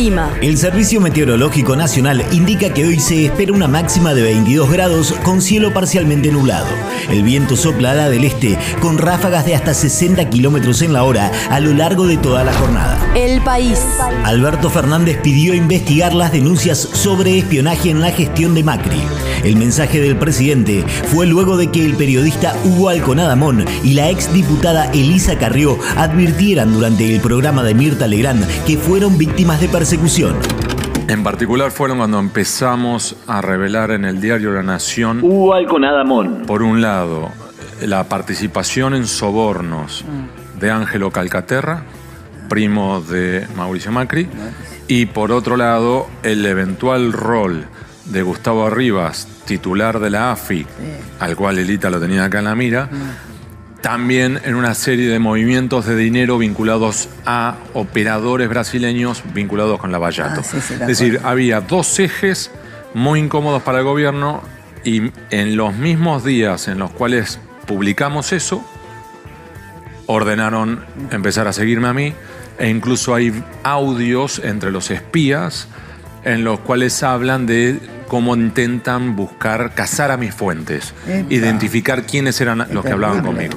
El clima. El Servicio Meteorológico Nacional indica que hoy se espera una máxima de 22 grados con cielo parcialmente nublado. El viento soplará del este con ráfagas de hasta 60 kilómetros en la hora a lo largo de toda la jornada. El país. Alberto Fernández pidió investigar las denuncias sobre espionaje en la gestión de Macri. El mensaje del presidente fue luego de que el periodista Hugo Alconadamón y la exdiputada Elisa Carrió advirtieran durante el programa de Mirta Legrand que fueron víctimas de persecución. En particular fueron cuando empezamos a revelar en el diario La Nación, Hugo Alconadamón. por un lado, la participación en sobornos de Ángelo Calcaterra, primo de Mauricio Macri, y por otro lado, el eventual rol de Gustavo Arribas, titular de la AFI, al cual Elita lo tenía acá en la mira, también en una serie de movimientos de dinero vinculados a operadores brasileños vinculados con la Vallato. Ah, sí, sí, de es decir, había dos ejes muy incómodos para el gobierno y en los mismos días en los cuales publicamos eso, ordenaron empezar a seguirme a mí e incluso hay audios entre los espías en los cuales hablan de cómo intentan buscar cazar a mis fuentes, Epa. identificar quiénes eran los que hablaban conmigo.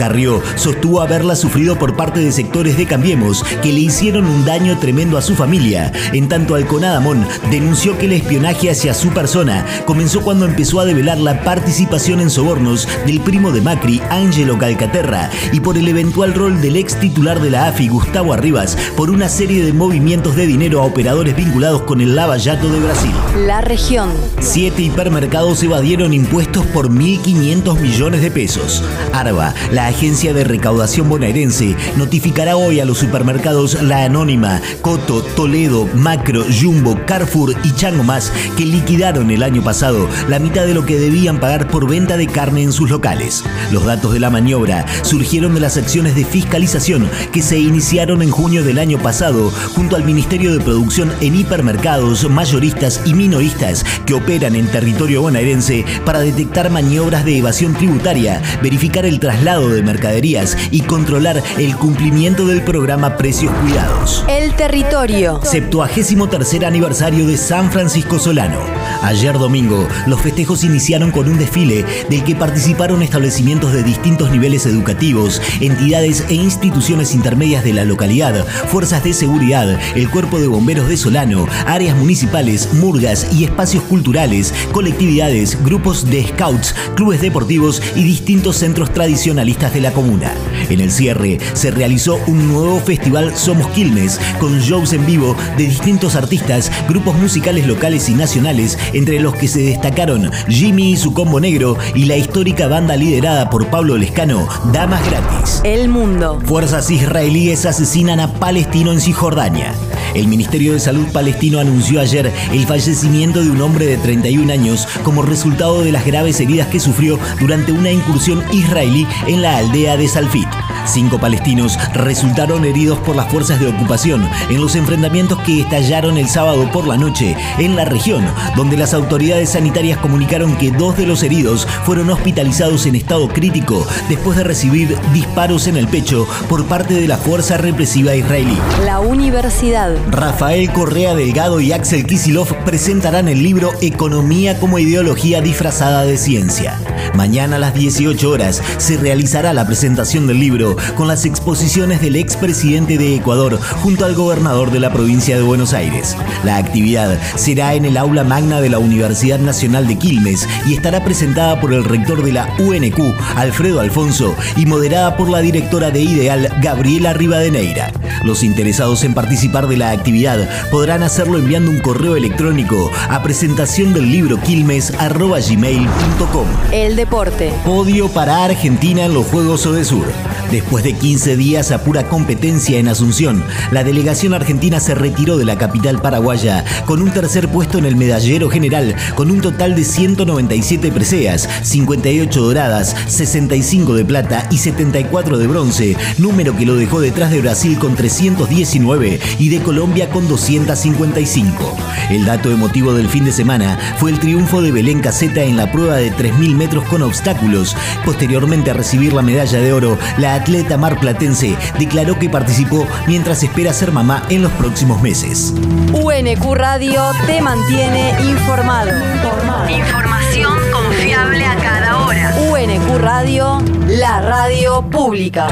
Carrió sostuvo haberla sufrido por parte de sectores de Cambiemos que le hicieron un daño tremendo a su familia. En tanto, Alconadamón denunció que el espionaje hacia su persona comenzó cuando empezó a develar la participación en sobornos del primo de Macri, Ángelo Calcaterra, y por el eventual rol del ex titular de la AFI, Gustavo Arribas, por una serie de movimientos de dinero a operadores vinculados con el Lavallato de Brasil. La región. Siete hipermercados evadieron impuestos por 1.500 millones de pesos. Arba, la agencia de recaudación bonaerense, notificará hoy a los supermercados La Anónima, Coto, Toledo, Macro, Jumbo, Carrefour y Chango Más que liquidaron el año pasado la mitad de lo que debían pagar por venta de carne en sus locales. Los datos de la maniobra surgieron de las acciones de fiscalización que se iniciaron en junio del año pasado junto al Ministerio de Producción en hipermercados, mayoristas y minoristas que operan en territorio bonaerense para detectar maniobras de evasión tributaria, verificar el traslado de mercaderías y controlar el cumplimiento del programa Precios Cuidados. El territorio. 73 aniversario de San Francisco Solano. Ayer domingo, los festejos iniciaron con un desfile del que participaron establecimientos de distintos niveles educativos, entidades e instituciones intermedias de la localidad, fuerzas de seguridad, el cuerpo de bomberos de Solano, áreas municipales, murgas y espacios culturales, colectividades, grupos de scouts, clubes deportivos y distintos centros tradicionalistas de la comuna. En el cierre se realizó un nuevo festival Somos Quilmes, con shows en vivo de distintos artistas, grupos musicales locales y nacionales, entre los que se destacaron Jimmy y su combo negro y la histórica banda liderada por Pablo Lescano, Damas Gratis. El mundo. Fuerzas israelíes asesinan a palestino en Cisjordania. El Ministerio de Salud palestino anunció ayer el fallecimiento de un hombre de 31 años como resultado de las graves heridas que sufrió durante una incursión israelí en la aldea de Salfit. Cinco palestinos resultaron heridos por las fuerzas de ocupación en los enfrentamientos que estallaron el sábado por la noche en la región, donde las autoridades sanitarias comunicaron que dos de los heridos fueron hospitalizados en estado crítico después de recibir disparos en el pecho por parte de la fuerza represiva israelí. La universidad. Rafael Correa Delgado y Axel Kisilov presentarán el libro Economía como ideología disfrazada de ciencia. Mañana a las 18 horas se realizará la presentación del libro con las exposiciones del expresidente de Ecuador junto al gobernador de la provincia de Buenos Aires. La actividad será en el aula magna de la Universidad Nacional de Quilmes y estará presentada por el rector de la UNQ, Alfredo Alfonso, y moderada por la directora de Ideal, Gabriela Rivadeneira. Los interesados en participar de la actividad podrán hacerlo enviando un correo electrónico a presentación del libro quilmes.gmail.com. El deporte. Podio para Argentina en los Juegos Odesur. Después de 15 días a pura competencia en Asunción, la delegación argentina se retiró de la capital paraguaya con un tercer puesto en el medallero general, con un total de 197 preseas, 58 doradas, 65 de plata y 74 de bronce, número que lo dejó detrás de Brasil con 319 y de Colombia con 255. El dato emotivo del fin de semana fue el triunfo de Belén Caseta en la prueba de 3.000 metros con obstáculos. Posteriormente a recibir la medalla de oro, la atleta marplatense declaró que participó mientras espera ser mamá en los próximos meses. UNQ Radio te mantiene informado. Información confiable a cada hora. UNQ Radio, la radio pública.